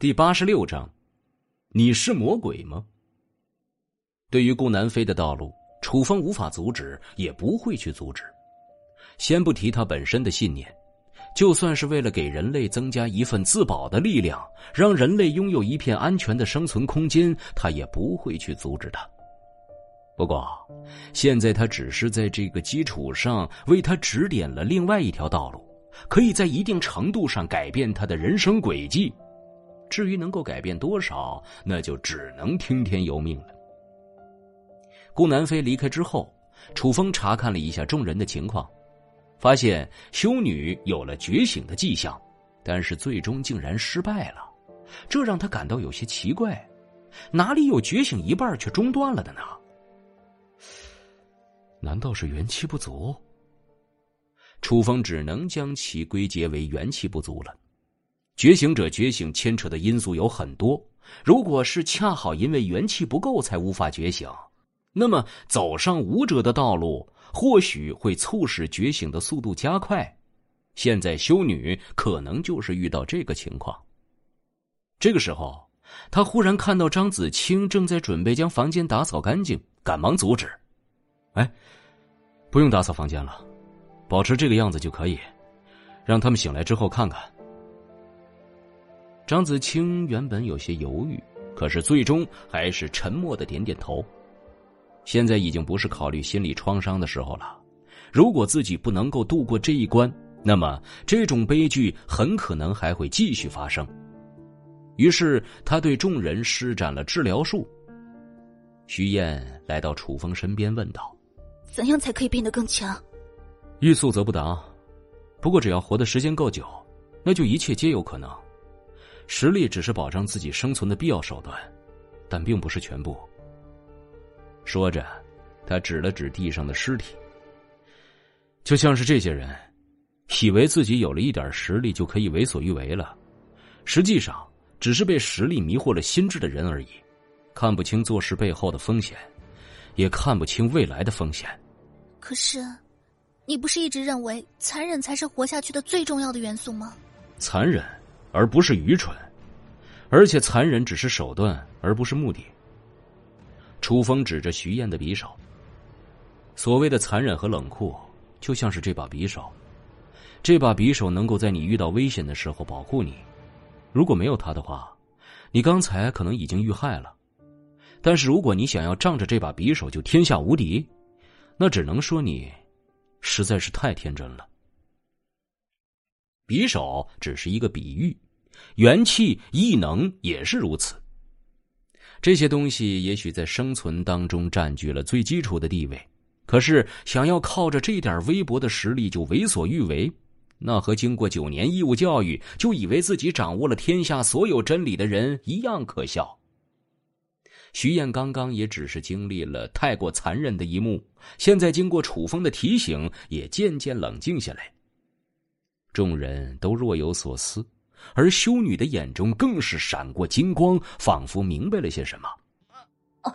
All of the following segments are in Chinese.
第八十六章，你是魔鬼吗？对于顾南飞的道路，楚风无法阻止，也不会去阻止。先不提他本身的信念，就算是为了给人类增加一份自保的力量，让人类拥有一片安全的生存空间，他也不会去阻止他。不过，现在他只是在这个基础上为他指点了另外一条道路，可以在一定程度上改变他的人生轨迹。至于能够改变多少，那就只能听天由命了。顾南飞离开之后，楚风查看了一下众人的情况，发现修女有了觉醒的迹象，但是最终竟然失败了，这让他感到有些奇怪。哪里有觉醒一半却中断了的呢？难道是元气不足？楚风只能将其归结为元气不足了。觉醒者觉醒牵扯的因素有很多，如果是恰好因为元气不够才无法觉醒，那么走上武者的道路或许会促使觉醒的速度加快。现在修女可能就是遇到这个情况。这个时候，他忽然看到张子清正在准备将房间打扫干净，赶忙阻止：“哎，不用打扫房间了，保持这个样子就可以，让他们醒来之后看看。”张子清原本有些犹豫，可是最终还是沉默的点点头。现在已经不是考虑心理创伤的时候了。如果自己不能够度过这一关，那么这种悲剧很可能还会继续发生。于是他对众人施展了治疗术。徐燕来到楚风身边问道：“怎样才可以变得更强？”欲速则不达，不过只要活的时间够久，那就一切皆有可能。实力只是保障自己生存的必要手段，但并不是全部。说着，他指了指地上的尸体，就像是这些人，以为自己有了一点实力就可以为所欲为了，实际上只是被实力迷惑了心智的人而已，看不清做事背后的风险，也看不清未来的风险。可是，你不是一直认为残忍才是活下去的最重要的元素吗？残忍。而不是愚蠢，而且残忍只是手段，而不是目的。楚风指着徐燕的匕首，所谓的残忍和冷酷，就像是这把匕首。这把匕首能够在你遇到危险的时候保护你，如果没有它的话，你刚才可能已经遇害了。但是如果你想要仗着这把匕首就天下无敌，那只能说你实在是太天真了。匕首只是一个比喻，元气、异能也是如此。这些东西也许在生存当中占据了最基础的地位，可是想要靠着这点微薄的实力就为所欲为，那和经过九年义务教育就以为自己掌握了天下所有真理的人一样可笑。徐燕刚刚也只是经历了太过残忍的一幕，现在经过楚风的提醒，也渐渐冷静下来。众人都若有所思，而修女的眼中更是闪过金光，仿佛明白了些什么。啊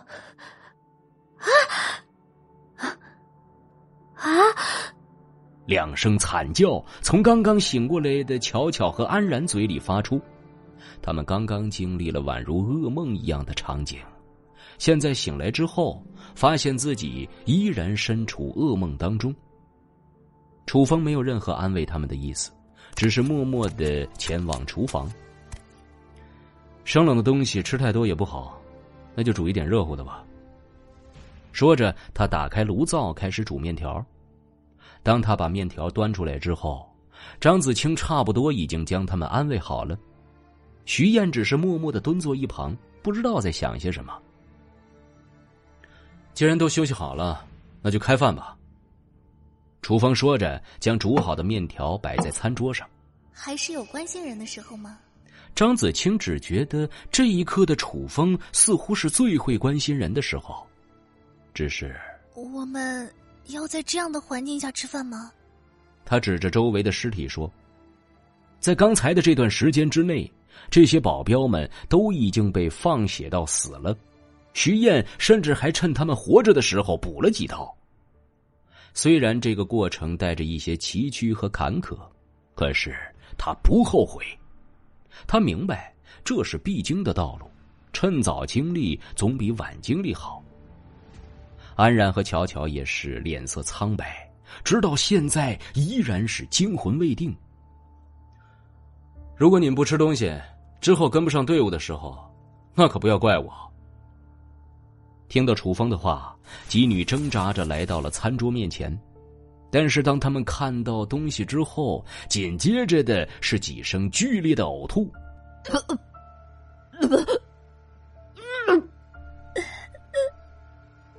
啊啊！两声惨叫从刚刚醒过来的巧巧和安然嘴里发出，他们刚刚经历了宛如噩梦一样的场景，现在醒来之后，发现自己依然身处噩梦当中。楚风没有任何安慰他们的意思，只是默默的前往厨房。生冷的东西吃太多也不好，那就煮一点热乎的吧。说着，他打开炉灶，开始煮面条。当他把面条端出来之后，张子清差不多已经将他们安慰好了。徐燕只是默默的蹲坐一旁，不知道在想些什么。既然都休息好了，那就开饭吧。楚风说着，将煮好的面条摆在餐桌上。还是有关心人的时候吗？张子清只觉得这一刻的楚风似乎是最会关心人的时候。只是我们要在这样的环境下吃饭吗？他指着周围的尸体说：“在刚才的这段时间之内，这些保镖们都已经被放血到死了。徐燕甚至还趁他们活着的时候补了几刀。”虽然这个过程带着一些崎岖和坎坷，可是他不后悔。他明白这是必经的道路，趁早经历总比晚经历好。安然和巧巧也是脸色苍白，直到现在依然是惊魂未定。如果你们不吃东西，之后跟不上队伍的时候，那可不要怪我。听到楚风的话，几女挣扎着来到了餐桌面前。但是当他们看到东西之后，紧接着的是几声剧烈的呕吐。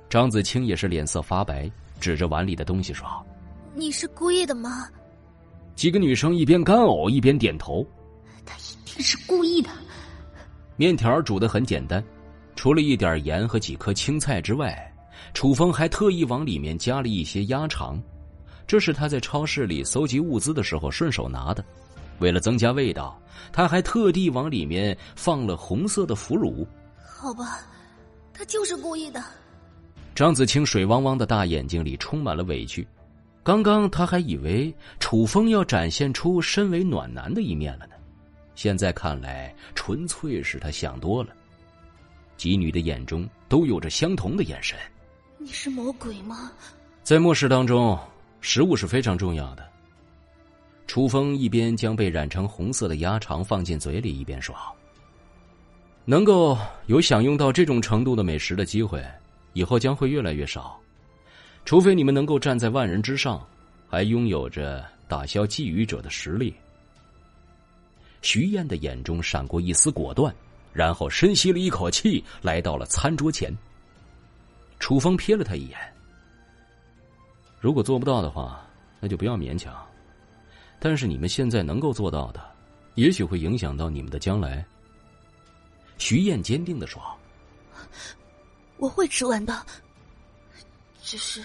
张子清也是脸色发白，指着碗里的东西说：“你是故意的吗？”几个女生一边干呕一边点头：“他一定是故意的。”面条煮的很简单，除了一点盐和几颗青菜之外，楚风还特意往里面加了一些鸭肠。这是他在超市里搜集物资的时候顺手拿的，为了增加味道，他还特地往里面放了红色的腐乳。好吧，他就是故意的。张子清水汪汪的大眼睛里充满了委屈。刚刚他还以为楚风要展现出身为暖男的一面了呢，现在看来纯粹是他想多了。几女的眼中都有着相同的眼神。你是魔鬼吗？在末世当中。食物是非常重要的。楚风一边将被染成红色的鸭肠放进嘴里，一边说：“能够有享用到这种程度的美食的机会，以后将会越来越少，除非你们能够站在万人之上，还拥有着打消觊觎者的实力。”徐燕的眼中闪过一丝果断，然后深吸了一口气，来到了餐桌前。楚风瞥了他一眼。如果做不到的话，那就不要勉强。但是你们现在能够做到的，也许会影响到你们的将来。徐燕坚定的说：“我会吃完的，只是，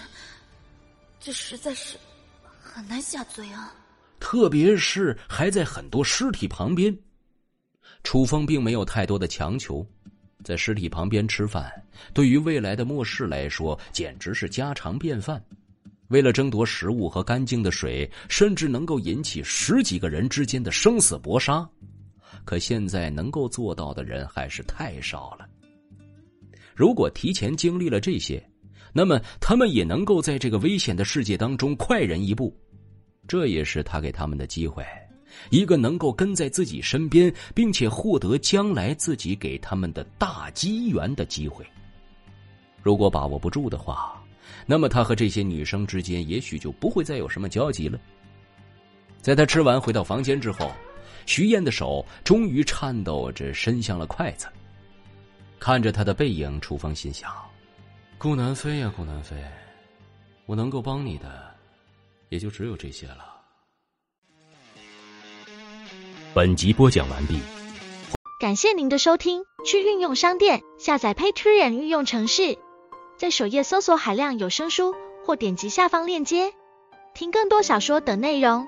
这实在是很难下嘴啊。特别是还在很多尸体旁边。”楚风并没有太多的强求，在尸体旁边吃饭，对于未来的末世来说，简直是家常便饭。为了争夺食物和干净的水，甚至能够引起十几个人之间的生死搏杀。可现在能够做到的人还是太少了。如果提前经历了这些，那么他们也能够在这个危险的世界当中快人一步。这也是他给他们的机会，一个能够跟在自己身边，并且获得将来自己给他们的大机缘的机会。如果把握不住的话，那么他和这些女生之间也许就不会再有什么交集了。在他吃完回到房间之后，徐燕的手终于颤抖着伸向了筷子。看着他的背影，楚风心想：顾南飞呀，顾南飞，我能够帮你的，也就只有这些了。本集播讲完毕，感谢您的收听。去运用商店下载 Patreon 运用程式。在首页搜索海量有声书，或点击下方链接听更多小说等内容。